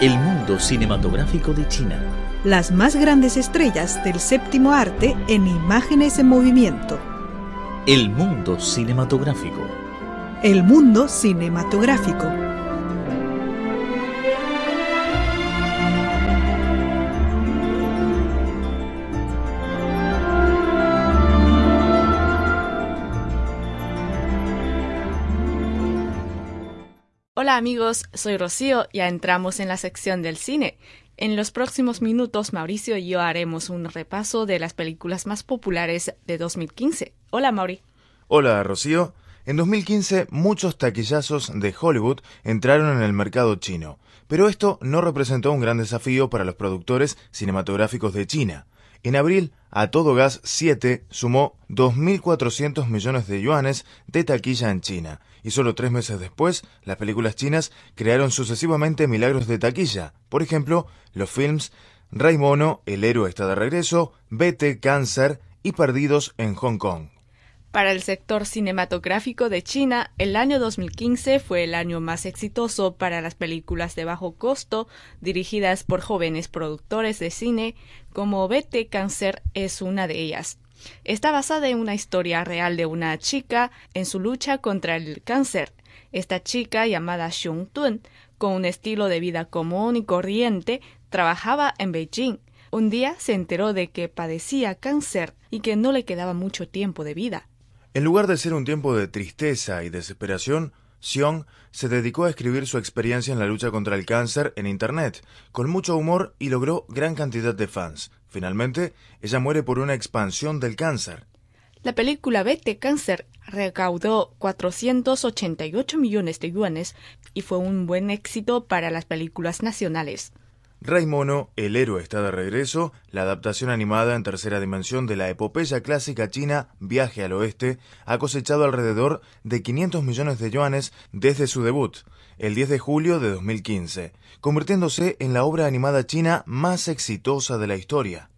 El mundo cinematográfico de China. Las más grandes estrellas del séptimo arte en imágenes en movimiento. El mundo cinematográfico. El mundo cinematográfico. Hola amigos, soy Rocío, ya entramos en la sección del cine. En los próximos minutos Mauricio y yo haremos un repaso de las películas más populares de 2015. Hola Mauri. Hola Rocío. En 2015 muchos taquillazos de Hollywood entraron en el mercado chino, pero esto no representó un gran desafío para los productores cinematográficos de China. En abril, A Todo Gas 7 sumó 2.400 millones de yuanes de taquilla en China, y solo tres meses después, las películas chinas crearon sucesivamente milagros de taquilla. Por ejemplo, los films Rey Mono, El héroe está de regreso, Vete, Cáncer y Perdidos en Hong Kong. Para el sector cinematográfico de China, el año 2015 fue el año más exitoso para las películas de bajo costo dirigidas por jóvenes productores de cine, como Vete Cáncer es una de ellas. Está basada en una historia real de una chica en su lucha contra el cáncer. Esta chica, llamada Xiong Tun, con un estilo de vida común y corriente, trabajaba en Beijing. Un día se enteró de que padecía cáncer y que no le quedaba mucho tiempo de vida. En lugar de ser un tiempo de tristeza y desesperación, Xiong se dedicó a escribir su experiencia en la lucha contra el cáncer en Internet, con mucho humor y logró gran cantidad de fans. Finalmente, ella muere por una expansión del cáncer. La película Vete Cáncer recaudó 488 millones de yuanes y fue un buen éxito para las películas nacionales. Rey Mono, El héroe está de regreso, la adaptación animada en tercera dimensión de la epopeya clásica china Viaje al Oeste, ha cosechado alrededor de 500 millones de yuanes desde su debut, el 10 de julio de 2015, convirtiéndose en la obra animada china más exitosa de la historia.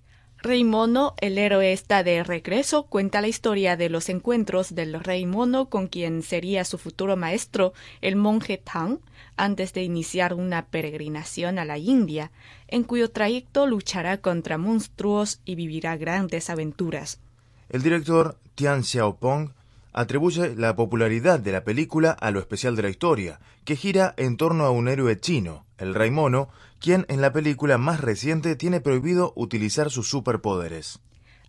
Rey Mono, el héroe está de regreso, cuenta la historia de los encuentros del rey Mono con quien sería su futuro maestro, el monje Tang, antes de iniciar una peregrinación a la India, en cuyo trayecto luchará contra monstruos y vivirá grandes aventuras. El director Tian Xiaopong atribuye la popularidad de la película a lo especial de la historia, que gira en torno a un héroe chino, el Rey Mono, quien en la película más reciente tiene prohibido utilizar sus superpoderes.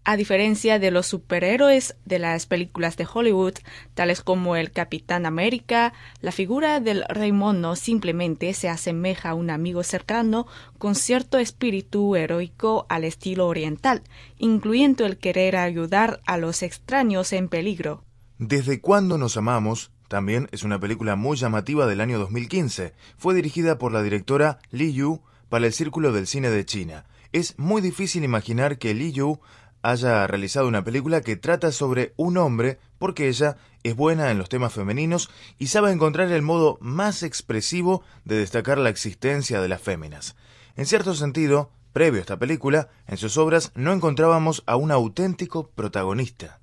A diferencia de los superhéroes de las películas de Hollywood, tales como el Capitán América, la figura del Rey Mono simplemente se asemeja a un amigo cercano con cierto espíritu heroico al estilo oriental, incluyendo el querer ayudar a los extraños en peligro. Desde cuándo nos amamos también es una película muy llamativa del año 2015. Fue dirigida por la directora Li Yu para el Círculo del Cine de China. Es muy difícil imaginar que Li Yu haya realizado una película que trata sobre un hombre porque ella es buena en los temas femeninos y sabe encontrar el modo más expresivo de destacar la existencia de las féminas. En cierto sentido, previo a esta película, en sus obras no encontrábamos a un auténtico protagonista.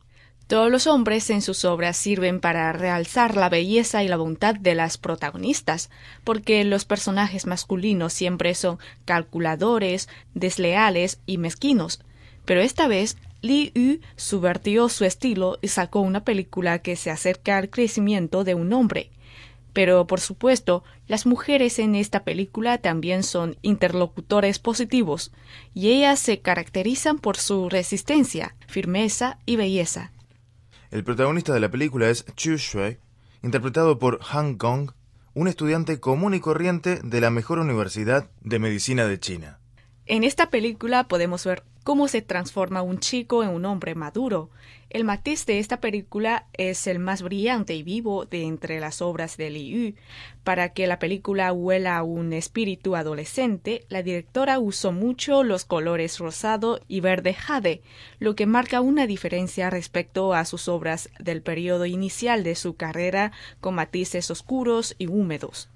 Todos los hombres en sus obras sirven para realzar la belleza y la bondad de las protagonistas, porque los personajes masculinos siempre son calculadores, desleales y mezquinos, pero esta vez Li Yu subvertió su estilo y sacó una película que se acerca al crecimiento de un hombre. Pero, por supuesto, las mujeres en esta película también son interlocutores positivos, y ellas se caracterizan por su resistencia, firmeza y belleza. El protagonista de la película es Chu Shui, interpretado por Han Gong, un estudiante común y corriente de la mejor universidad de medicina de China. En esta película podemos ver cómo se transforma un chico en un hombre maduro. El matiz de esta película es el más brillante y vivo de entre las obras de Li Yu. Para que la película huela a un espíritu adolescente, la directora usó mucho los colores rosado y verde jade, lo que marca una diferencia respecto a sus obras del periodo inicial de su carrera con matices oscuros y húmedos.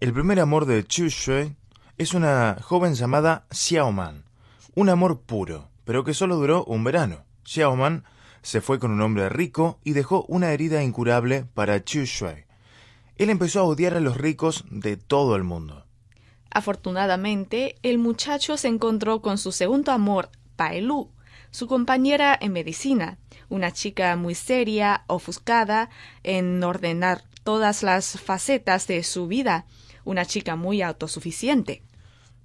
El primer amor de Chu Shui es una joven llamada Xiaoman, un amor puro, pero que solo duró un verano. Xiaoman se fue con un hombre rico y dejó una herida incurable para Chu Shui. Él empezó a odiar a los ricos de todo el mundo. Afortunadamente, el muchacho se encontró con su segundo amor, Lu, su compañera en medicina, una chica muy seria, ofuscada en ordenar todas las facetas de su vida, una chica muy autosuficiente.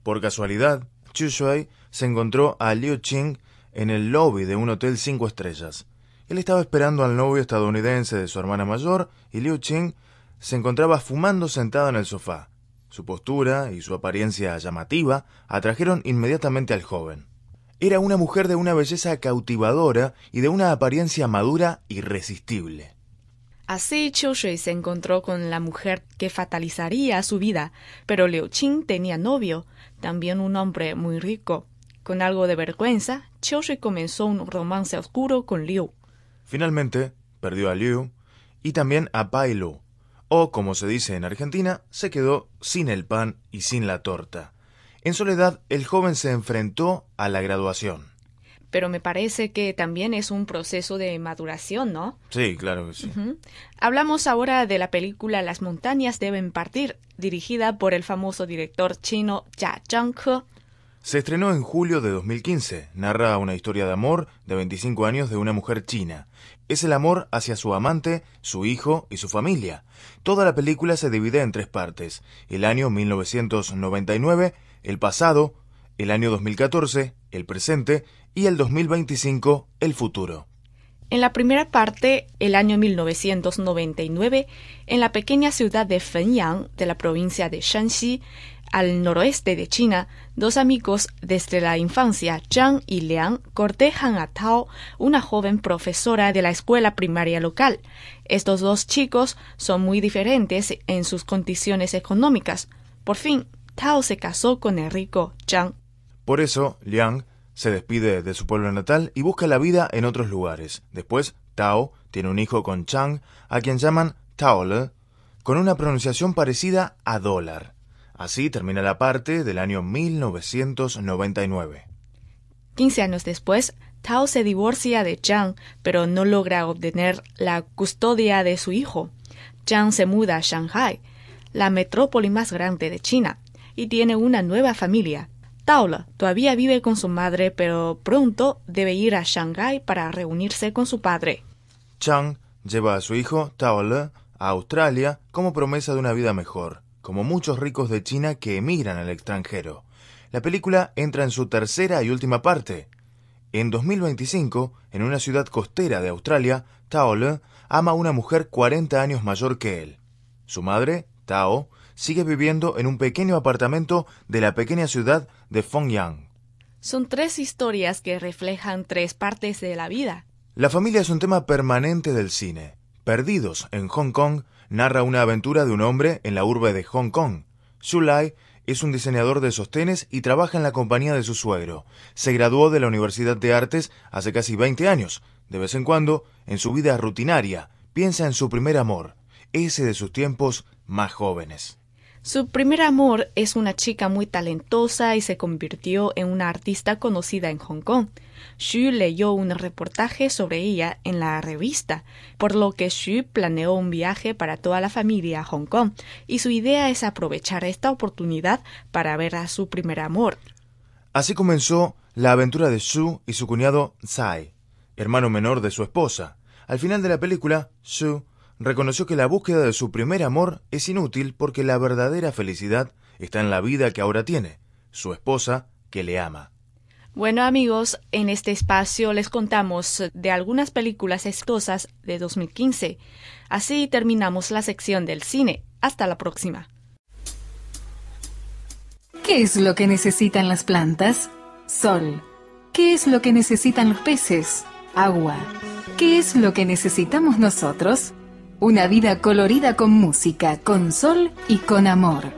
Por casualidad, Chu Shui se encontró a Liu Qing en el lobby de un hotel cinco estrellas. Él estaba esperando al novio estadounidense de su hermana mayor y Liu Qing se encontraba fumando sentado en el sofá. Su postura y su apariencia llamativa atrajeron inmediatamente al joven. Era una mujer de una belleza cautivadora y de una apariencia madura irresistible. Así Chiu Shui se encontró con la mujer que fatalizaría su vida, pero Liu Qing tenía novio, también un hombre muy rico. Con algo de vergüenza, Shui comenzó un romance oscuro con Liu. Finalmente, perdió a Liu y también a Pai Lu, o como se dice en Argentina, se quedó sin el pan y sin la torta. En soledad, el joven se enfrentó a la graduación. Pero me parece que también es un proceso de maduración, ¿no? Sí, claro que sí. Hablamos ahora de la película Las montañas deben partir, dirigida por el famoso director chino Jia Zhangke. Se estrenó en julio de 2015. Narra una historia de amor de 25 años de una mujer china. Es el amor hacia su amante, su hijo y su familia. Toda la película se divide en tres partes. El año 1999, el pasado, el año 2014, el presente y el 2025, el futuro. En la primera parte, el año 1999, en la pequeña ciudad de Fenyang, de la provincia de Shanxi, al noroeste de China, dos amigos desde la infancia, Zhang y Liang, cortejan a Tao, una joven profesora de la escuela primaria local. Estos dos chicos son muy diferentes en sus condiciones económicas. Por fin, Tao se casó con el rico Zhang. Por eso, Liang se despide de su pueblo natal y busca la vida en otros lugares. Después, Tao tiene un hijo con Chang, a quien llaman Taole, con una pronunciación parecida a dólar. Así termina la parte del año 1999. Quince años después, Tao se divorcia de Zhang, pero no logra obtener la custodia de su hijo. Zhang se muda a Shanghai, la metrópoli más grande de China, y tiene una nueva familia. Tao todavía vive con su madre, pero pronto debe ir a Shanghai para reunirse con su padre. Chang lleva a su hijo Tao a Australia como promesa de una vida mejor como muchos ricos de China que emigran al extranjero. La película entra en su tercera y última parte. En 2025, en una ciudad costera de Australia, Tao Le ama a una mujer 40 años mayor que él. Su madre, Tao, sigue viviendo en un pequeño apartamento de la pequeña ciudad de Fongyang. Son tres historias que reflejan tres partes de la vida. La familia es un tema permanente del cine. Perdidos en Hong Kong narra una aventura de un hombre en la urbe de Hong Kong. Xu Lai es un diseñador de sostenes y trabaja en la compañía de su suegro. Se graduó de la Universidad de Artes hace casi 20 años. De vez en cuando, en su vida rutinaria, piensa en su primer amor, ese de sus tiempos más jóvenes. Su primer amor es una chica muy talentosa y se convirtió en una artista conocida en Hong Kong. Xu leyó un reportaje sobre ella en la revista, por lo que Xu planeó un viaje para toda la familia a Hong Kong, y su idea es aprovechar esta oportunidad para ver a su primer amor. Así comenzó la aventura de Xu y su cuñado Tsai, hermano menor de su esposa. Al final de la película, Xu reconoció que la búsqueda de su primer amor es inútil porque la verdadera felicidad está en la vida que ahora tiene, su esposa que le ama. Bueno amigos, en este espacio les contamos de algunas películas exitosas de 2015. Así terminamos la sección del cine. Hasta la próxima. ¿Qué es lo que necesitan las plantas? Sol. ¿Qué es lo que necesitan los peces? Agua. ¿Qué es lo que necesitamos nosotros? Una vida colorida con música, con sol y con amor.